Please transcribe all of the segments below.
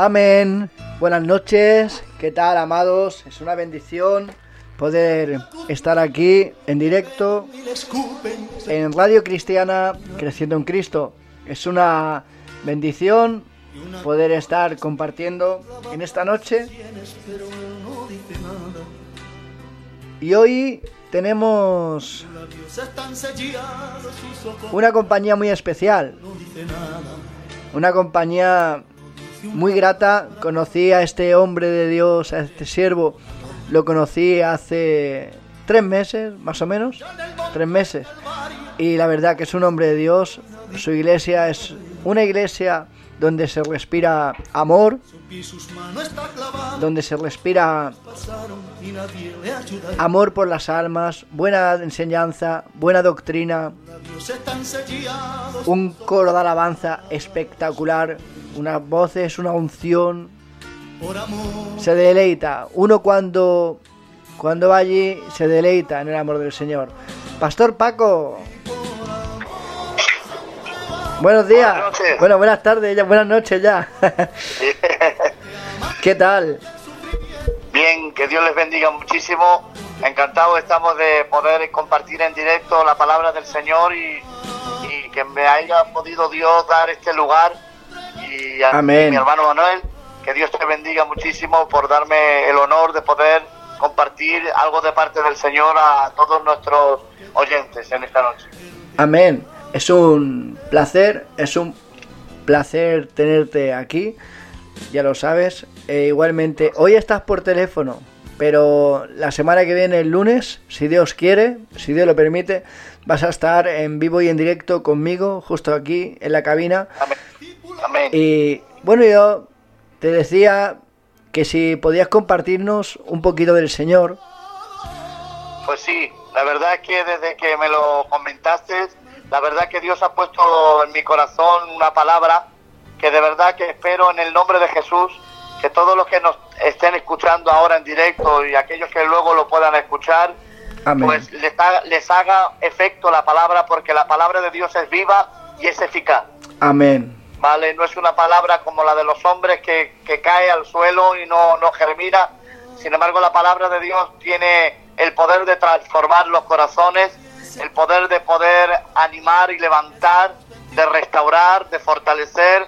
Amén. Buenas noches. ¿Qué tal, amados? Es una bendición poder estar aquí en directo en Radio Cristiana Creciendo en Cristo. Es una bendición poder estar compartiendo en esta noche. Y hoy tenemos una compañía muy especial. Una compañía muy grata. Conocí a este hombre de Dios, a este siervo. Lo conocí hace tres meses, más o menos. Tres meses. Y la verdad que es un hombre de Dios. Su iglesia es una iglesia donde se respira amor, donde se respira amor por las almas, buena enseñanza, buena doctrina, un coro de alabanza espectacular, unas voces, una unción. Se deleita. Uno cuando, cuando va allí se deleita en el amor del Señor. Pastor Paco. Buenos días. Bueno, buenas tardes, ya, buenas noches ya. ¿Qué tal? Bien, que Dios les bendiga muchísimo. Encantado estamos de poder compartir en directo la palabra del Señor y, y que me haya podido Dios dar este lugar. Y a Amén. mi hermano Manuel, que Dios te bendiga muchísimo por darme el honor de poder compartir algo de parte del Señor a todos nuestros oyentes en esta noche. Amén. Es un placer, es un placer tenerte aquí, ya lo sabes. E igualmente, hoy estás por teléfono, pero la semana que viene, el lunes, si Dios quiere, si Dios lo permite, vas a estar en vivo y en directo conmigo, justo aquí en la cabina. Amén. Amén. Y bueno, yo te decía que si podías compartirnos un poquito del Señor. Pues sí, la verdad es que desde que me lo comentaste, la verdad que Dios ha puesto en mi corazón una palabra que de verdad que espero en el nombre de Jesús que todos los que nos estén escuchando ahora en directo y aquellos que luego lo puedan escuchar, Amén. pues les haga, les haga efecto la palabra porque la palabra de Dios es viva y es eficaz. Amén. ¿Vale? No es una palabra como la de los hombres que, que cae al suelo y no, no germina. Sin embargo, la palabra de Dios tiene el poder de transformar los corazones, el poder de poder animar y levantar, de restaurar, de fortalecer.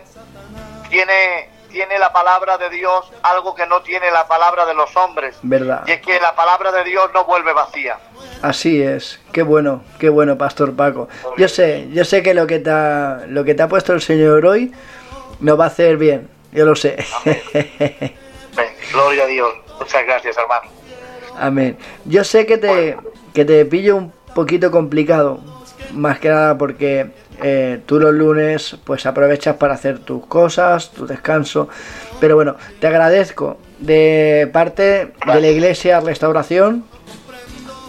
Tiene, tiene la palabra de Dios algo que no tiene la palabra de los hombres. ¿Verdad? Y es que la palabra de Dios no vuelve vacía. Así es, qué bueno, qué bueno, Pastor Paco. Yo sé, yo sé que lo que te ha, lo que te ha puesto el Señor hoy nos va a hacer bien, yo lo sé. Ven, gloria a Dios. Muchas gracias, hermano. Amén. Yo sé que te, que te pillo un poquito complicado, más que nada porque eh, tú los lunes pues aprovechas para hacer tus cosas, tu descanso. Pero bueno, te agradezco de parte de la Iglesia Restauración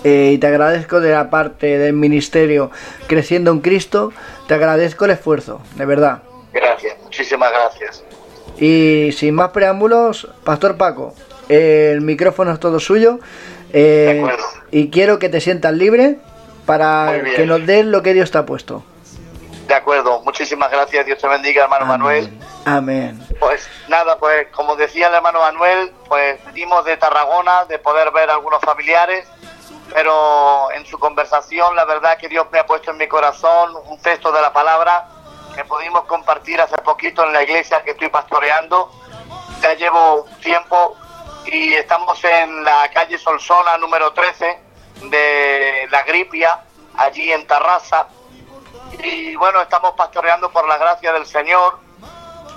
eh, y te agradezco de la parte del ministerio Creciendo en Cristo, te agradezco el esfuerzo, de verdad. Gracias, muchísimas gracias. Y sin más preámbulos, Pastor Paco, el micrófono es todo suyo eh, De acuerdo. y quiero que te sientas libre para que nos des lo que Dios te ha puesto. De acuerdo, muchísimas gracias. Dios te bendiga, hermano Manuel. Amén. Pues nada, pues como decía el hermano Manuel, pues venimos de Tarragona, de poder ver a algunos familiares, pero en su conversación la verdad que Dios me ha puesto en mi corazón un texto de la palabra que pudimos compartir hace poquito en la iglesia que estoy pastoreando. Ya llevo tiempo y estamos en la calle Solsona número 13 de La Gripia, allí en Tarrasa. Y bueno, estamos pastoreando por la gracia del Señor.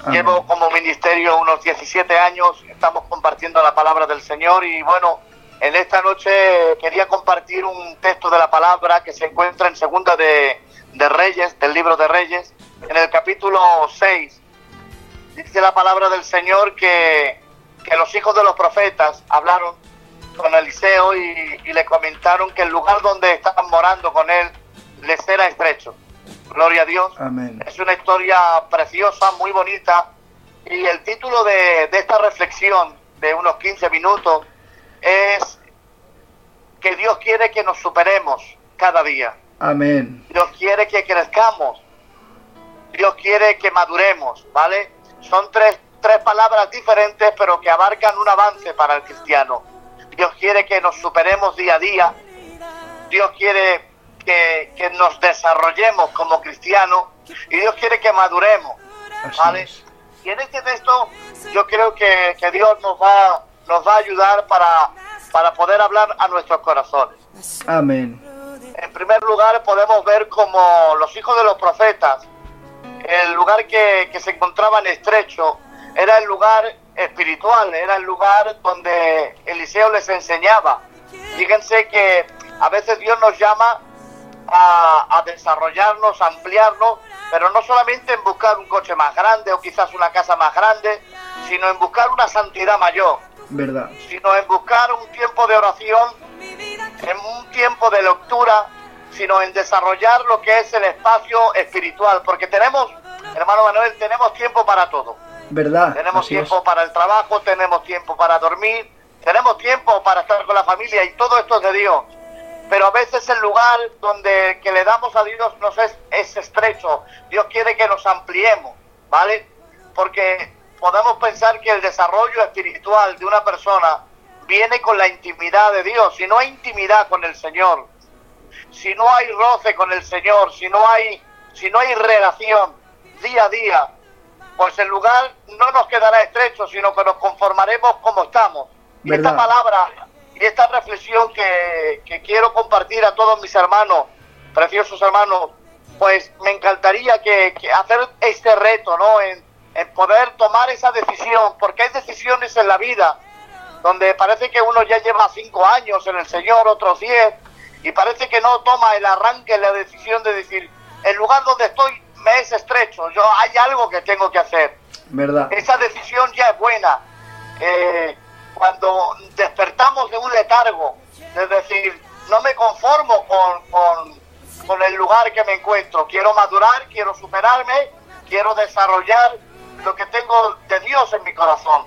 Amén. Llevo como ministerio unos 17 años, estamos compartiendo la palabra del Señor y bueno, en esta noche quería compartir un texto de la palabra que se encuentra en segunda de, de Reyes, del libro de Reyes, en el capítulo 6. Dice la palabra del Señor que, que los hijos de los profetas hablaron con Eliseo y, y le comentaron que el lugar donde estaban morando con él les era estrecho. Gloria a Dios. Amén. Es una historia preciosa, muy bonita. Y el título de, de esta reflexión de unos 15 minutos es que Dios quiere que nos superemos cada día. Amén. Dios quiere que crezcamos. Dios quiere que maduremos, ¿vale? Son tres, tres palabras diferentes, pero que abarcan un avance para el cristiano. Dios quiere que nos superemos día a día. Dios quiere que, que nos desarrollemos como cristianos y Dios quiere que maduremos. ¿vale? Y en este texto yo creo que, que Dios nos va, nos va a ayudar para, para poder hablar a nuestros corazones. Amén. En primer lugar, podemos ver como los hijos de los profetas, el lugar que, que se encontraban estrecho, era el lugar espiritual, era el lugar donde Eliseo les enseñaba. Fíjense que a veces Dios nos llama a, a desarrollarnos, a ampliarnos, pero no solamente en buscar un coche más grande o quizás una casa más grande, sino en buscar una santidad mayor ¿Verdad? sino en buscar un tiempo de oración, en un tiempo de lectura, sino en desarrollar lo que es el espacio espiritual, porque tenemos, hermano Manuel, tenemos tiempo para todo. ¿Verdad? Tenemos Así es. tiempo para el trabajo, tenemos tiempo para dormir, tenemos tiempo para estar con la familia y todo esto es de Dios. Pero a veces el lugar donde que le damos a Dios nos es, es estrecho. Dios quiere que nos ampliemos, ¿vale? Porque podemos pensar que el desarrollo espiritual de una persona viene con la intimidad de Dios. Si no hay intimidad con el Señor, si no hay roce con el Señor, si no hay, si no hay relación día a día, pues el lugar no nos quedará estrecho, sino que nos conformaremos como estamos. Y esta palabra y esta reflexión que, que quiero compartir a todos mis hermanos, preciosos hermanos, pues me encantaría que, que hacer este reto, ¿no? En, en poder tomar esa decisión, porque hay decisiones en la vida donde parece que uno ya lleva cinco años en el Señor, otros diez, y parece que no toma el arranque, la decisión de decir, el lugar donde estoy me es estrecho, yo hay algo que tengo que hacer. ¿Verdad? Esa decisión ya es buena. Eh, cuando despertamos de un letargo, es decir, no me conformo con, con, con el lugar que me encuentro, quiero madurar, quiero superarme, quiero desarrollar lo que tengo de Dios en mi corazón.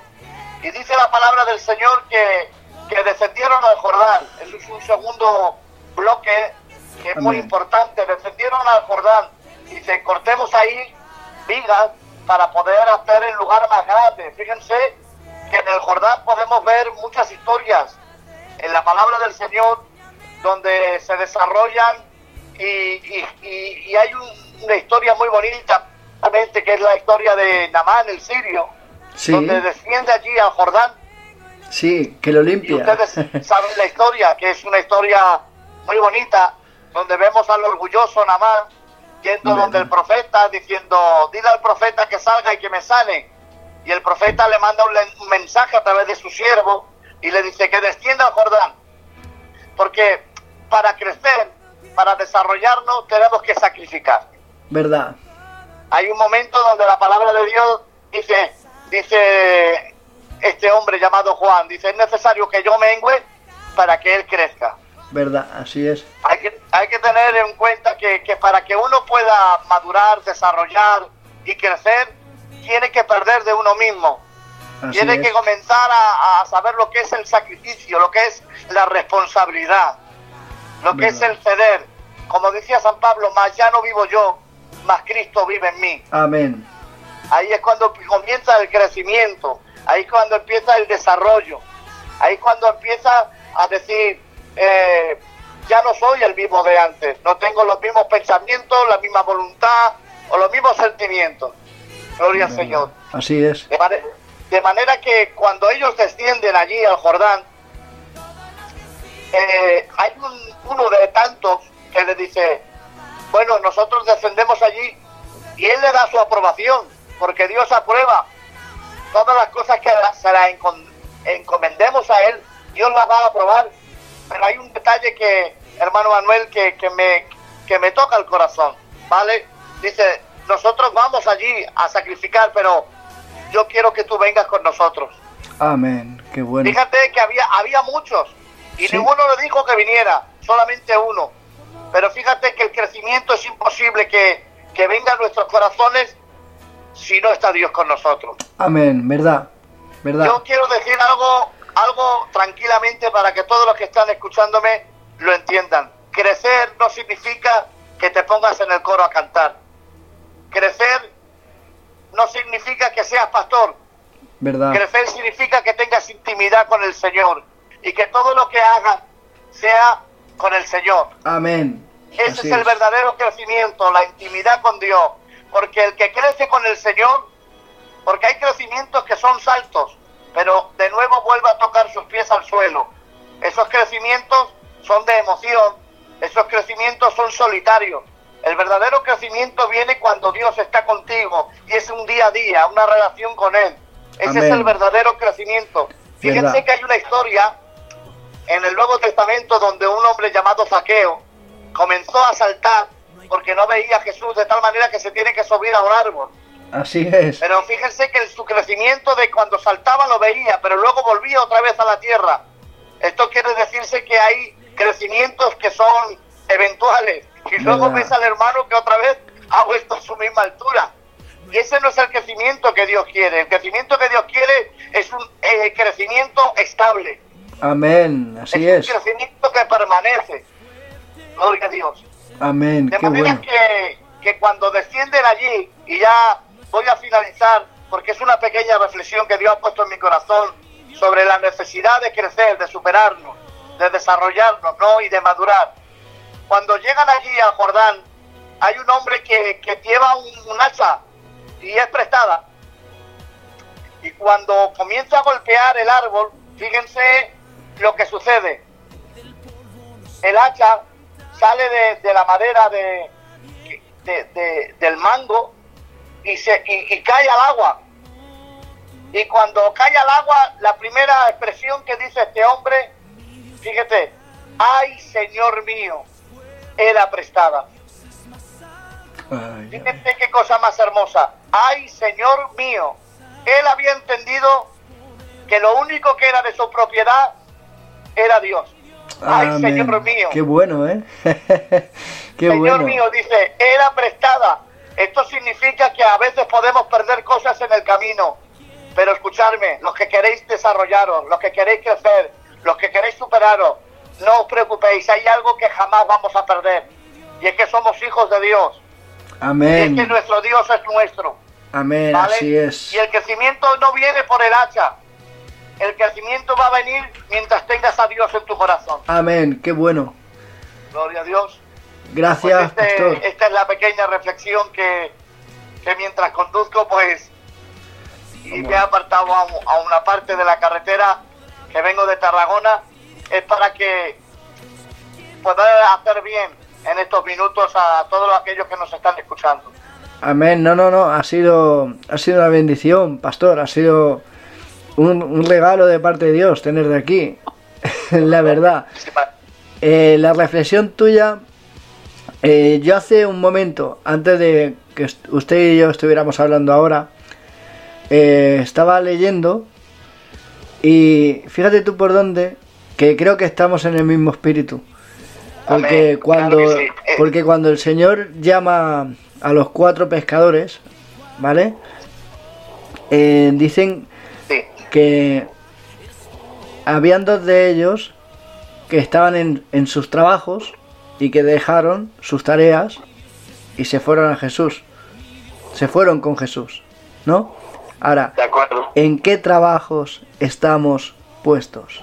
Y dice la palabra del Señor que, que descendieron al Jordán. Eso es un segundo bloque que es muy Amén. importante. Descendieron al Jordán. Dice, cortemos ahí vigas para poder hacer el lugar más grande. Fíjense que en el Jordán podemos ver muchas historias en la palabra del Señor donde se desarrollan y, y- y- y hay un- una historia muy bonita realmente, que es la historia de Namán el sirio Sí, donde desciende allí al Jordán sí, que lo y limpia. ustedes saben la historia, que es una historia muy bonita, donde vemos al orgulloso Namán yendo Amén. donde el profeta diciendo, dile al profeta que salga y que me sane. Y el profeta le manda un mensaje a través de su siervo y le dice que descienda al Jordán. Porque para crecer, para desarrollarnos, tenemos que sacrificar. ¿Verdad? Hay un momento donde la palabra de Dios dice, dice este hombre llamado Juan, dice, es necesario que yo mengüe para que él crezca. ¿Verdad? Así es. Hay que, hay que tener en cuenta que, que para que uno pueda madurar, desarrollar y crecer, tiene que perder de uno mismo. Así tiene que comenzar a, a saber lo que es el sacrificio, lo que es la responsabilidad, lo que es el ceder. Como decía San Pablo, más ya no vivo yo, más Cristo vive en mí. Amén. Ahí es cuando comienza el crecimiento, ahí es cuando empieza el desarrollo, ahí es cuando empieza a decir, eh, ya no soy el mismo de antes, no tengo los mismos pensamientos, la misma voluntad o los mismos sentimientos. Gloria al. Señor. Así es. De, mane- de manera que cuando ellos descienden allí al Jordán, eh, hay un- uno de tantos que le dice, bueno, nosotros descendemos allí y él le da su aprobación, porque Dios aprueba todas las cosas que se las encomendemos a él, Dios las va a aprobar. Pero hay un detalle que, hermano Manuel, que, que me, que me toca el corazón, ¿vale? Dice, nosotros vamos allí a sacrificar, pero yo quiero que tú vengas con nosotros. Amén. Qué bueno. Fíjate que había, había muchos y Sí. ninguno le dijo que viniera, solamente uno. Pero fíjate que el crecimiento es imposible que, que venga a nuestros corazones si no está Dios con nosotros. Amén. ¿Verdad? ¿Verdad? Yo quiero decir algo, algo tranquilamente para que todos los que están escuchándome lo entiendan. Crecer no significa que te pongas en el coro a cantar. Crecer no significa que seas pastor. ¿Verdad? Crecer significa que tengas intimidad con el Señor y que todo lo que hagas sea con el Señor. Amén. Ese es el verdadero crecimiento, la intimidad con Dios. Porque el que crece con el Señor, porque hay crecimientos que son saltos, pero de nuevo vuelve a tocar sus pies al suelo. Esos crecimientos son de emoción, esos crecimientos son solitarios. El verdadero crecimiento viene cuando Dios está contigo y es un día a día, una relación con Él. Ese es el verdadero crecimiento. Fíjense que hay una historia en el Nuevo Testamento donde un hombre llamado Zaqueo comenzó a saltar porque no veía a Jesús de tal manera que se tiene que subir a un árbol. Así es. Pero fíjense que en su crecimiento de cuando saltaba lo veía, pero luego volvía otra vez a la tierra. Esto quiere decirse que hay crecimientos que son eventuales y luego ves al hermano que otra vez ha vuelto a su misma altura. Y ese no es el crecimiento que Dios quiere. El crecimiento que Dios quiere es un eh, crecimiento estable. Amén, así es. Es un crecimiento que permanece. Gloria a Dios. Amén. De manera que, que cuando descienden allí, y ya voy a finalizar, porque es una pequeña reflexión que Dios ha puesto en mi corazón sobre la necesidad de crecer, de superarnos, de desarrollarnos, ¿no? Y de madurar. Cuando llegan allí a Jordán, hay un hombre que, que lleva un, hacha y es prestada. Y cuando comienza a golpear el árbol, fíjense lo que sucede. El hacha sale de, la madera de, del mango y, se, y cae al agua. Y cuando cae al agua, la primera expresión que dice este hombre, fíjate, ay Señor mío, era prestada. Fíjense qué cosa más hermosa. Ay, Señor mío. Él había entendido que lo único que era de su propiedad era Dios. Ay, Señor mío. Qué bueno, ¿eh? qué Señor mío, dice, era prestada. Esto significa que a veces podemos perder cosas en el camino. Pero escucharme, los que queréis desarrollaros, los que queréis crecer, los que queréis superaros, no os preocupéis, hay algo que jamás vamos a perder. Y es que somos hijos de Dios. Amén. Y es que nuestro Dios es nuestro. Amén, así es. Y el crecimiento no viene por el hacha. El crecimiento va a venir mientras tengas a Dios en tu corazón. Amén, qué bueno. Gloria a Dios. Gracias, pues este, Esta es la pequeña reflexión que, que mientras conduzco, pues, y me he apartado a, a una parte de la carretera que vengo de Tarragona es para que pueda hacer bien en estos minutos a todos aquellos que nos están escuchando. Amén. No, no, no. Ha sido, ha sido una bendición, pastor. Ha sido un, regalo de parte de Dios tener de aquí. la verdad. Eh, la reflexión tuya. Eh, yo hace un momento, antes de que usted y yo estuviéramos hablando ahora, eh, estaba leyendo y fíjate tú por dónde que creo que estamos en el mismo espíritu. Porque cuando, eh. porque cuando el Señor llama a los cuatro pescadores, ¿vale? Eh, dicen que habían dos de ellos que estaban en, en sus trabajos y que dejaron sus tareas y se fueron a Jesús. Se fueron con Jesús, ¿no? Ahora, ¿en qué trabajos estamos puestos?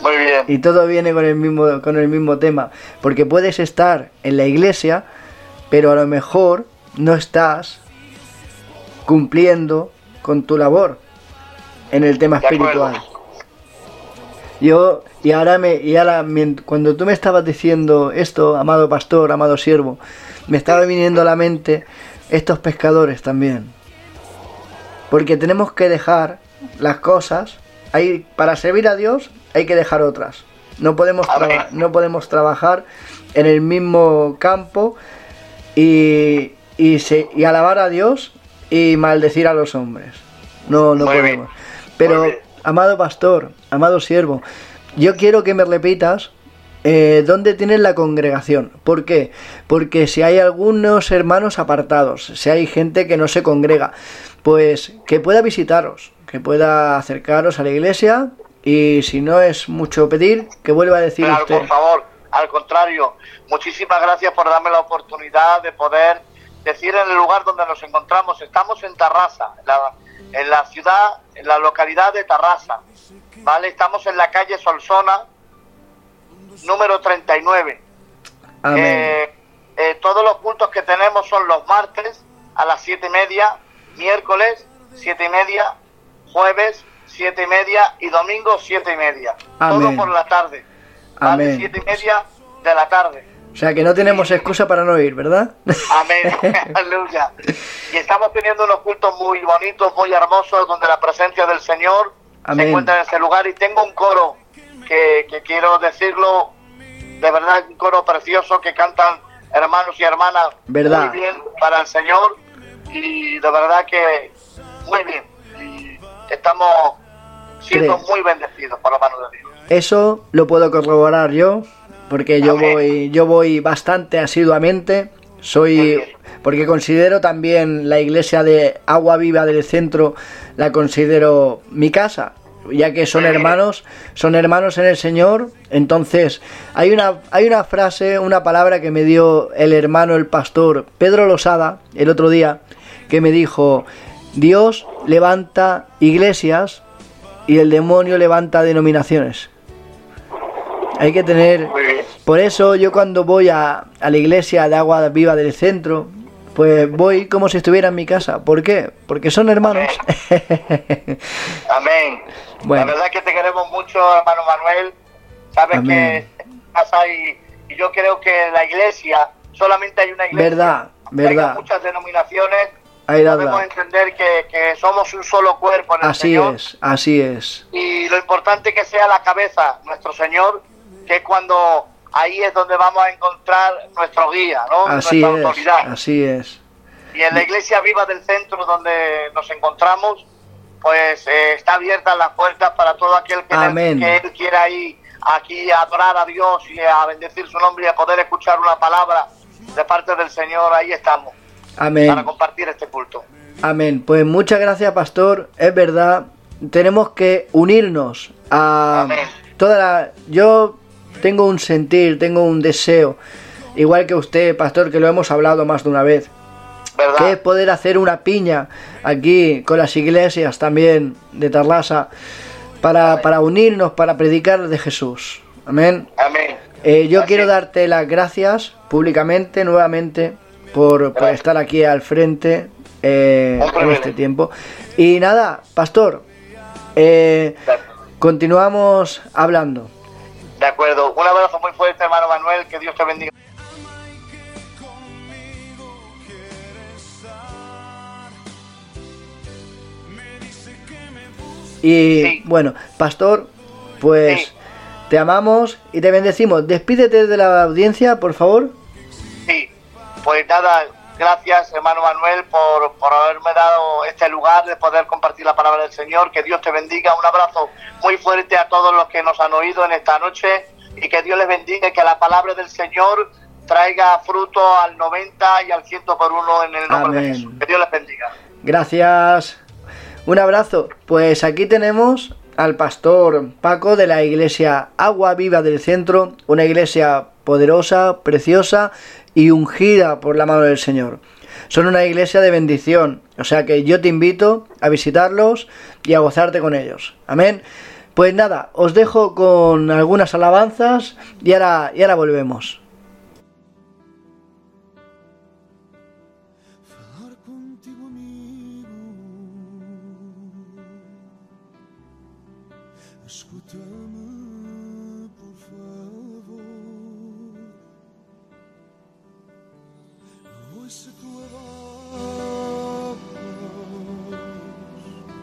Muy bien. Y todo viene con el mismo con el mismo tema, porque puedes estar en la iglesia, pero a lo mejor no estás cumpliendo con tu labor en el tema espiritual. Yo y ahora me y ahora cuando tú me estabas diciendo esto, amado pastor, amado siervo, me estaba viniendo a la mente estos pescadores también. Porque tenemos que dejar las cosas hay para servir a Dios hay que dejar otras. No podemos, no podemos trabajar en el mismo campo y, y, se, y alabar a Dios y maldecir a los hombres. No, no podemos. Pero, amado pastor, amado siervo, yo quiero que me repitas eh, dónde tienes la congregación. ¿Por qué? Porque si hay algunos hermanos apartados, si hay gente que no se congrega, pues que pueda visitaros, que pueda acercaros a la iglesia y si no es mucho pedir, que vuelva a decir claro, por favor, al contrario, muchísimas gracias por darme la oportunidad de poder decir en el lugar donde nos encontramos, estamos en Tarrasa, en la ciudad, en la localidad de Tarrasa. ¿Vale? Estamos en la calle Solsona, número 39. Amén. Eh, eh, todos los cultos que tenemos son los martes a las siete y media, miércoles siete y media, jueves siete y media y domingo siete y media. Amén. Todo por la tarde. ¿vale? Amén. Siete y media de la tarde. O sea que no tenemos excusa para no ir, ¿verdad? Amén. Aleluya. Y estamos teniendo unos cultos muy bonitos, muy hermosos, donde la presencia del Señor Amén. se encuentra en ese lugar. Y tengo un coro que, que quiero decirlo, de verdad, un coro precioso que cantan hermanos y hermanas ¿Verdad? muy bien para el Señor. Y de verdad que muy bien. Y estamos siendo ¿Crees? muy bendecidos por la mano de Dios. Eso lo puedo corroborar yo, porque yo Amén. voy, yo voy bastante asiduamente. Soy, porque considero también la iglesia de Agua Viva del Centro, la considero mi casa, ya que son hermanos, son hermanos en el Señor. Entonces, hay una, hay una frase, una palabra que me dio el hermano, el pastor Pedro Losada, el otro día, que me dijo, Dios levanta iglesias y el demonio levanta denominaciones. Hay que tener... Por eso yo cuando voy a, a la iglesia de agua viva del centro, pues voy como si estuviera en mi casa. ¿Por qué? Porque son hermanos. Amén. Bueno. La verdad que te queremos mucho, hermano Manuel. Sabes Amén. que pasa y, y yo creo que la iglesia, solamente hay una iglesia. Verdad, verdad. muchas denominaciones. Ahí da. entender que, que somos un solo cuerpo en el Así Señor. es, así es. Y lo importante que sea la cabeza, nuestro Señor, que es cuando ahí es donde vamos a encontrar nuestro guía, ¿no? Así Nuestra es, autoridad. así es. Y en la iglesia viva del centro donde nos encontramos, pues eh, está abierta las puertas para todo aquel que, él quiera ir aquí a adorar a Dios y a bendecir su nombre y a poder escuchar una palabra de parte del Señor. Ahí estamos, Amén. para compartir este culto. Amén. Pues muchas gracias, pastor. Es verdad, tenemos que unirnos a Amén. toda la... Yo tengo un sentir, tengo un deseo, igual que usted, pastor, que lo hemos hablado más de una vez, ¿Verdad? que es poder hacer una piña aquí con las iglesias también de Tarlasa para, para unirnos, para predicar de Jesús. Amén. Amén. Eh, yo Así quiero darte las gracias públicamente, nuevamente, por, por estar aquí al frente eh, en este tiempo. Y nada, pastor, eh, continuamos hablando. De acuerdo. Un abrazo muy fuerte, hermano Manuel. Que Dios te bendiga. Y Sí. bueno, pastor, pues Sí. te amamos y te bendecimos. Despídete de la audiencia, por favor. Sí, pues nada, gracias hermano Manuel por, por haberme dado este lugar de poder compartir la palabra del Señor. Que Dios te bendiga. Un abrazo muy fuerte a todos los que nos han oído en esta noche y que Dios les bendiga y que la palabra del Señor traiga fruto al 90 y al 100 por uno en el nombre Amén. de Jesús. Que Dios les bendiga. Gracias. Un abrazo. Pues aquí tenemos al pastor Paco de la iglesia Agua Viva del Centro, una iglesia poderosa, preciosa y ungida por la mano del Señor. Son una iglesia de bendición, o sea que yo te invito a visitarlos y a gozarte con ellos. Amén. Pues nada, os dejo con algunas alabanzas y ahora, y ahora volvemos.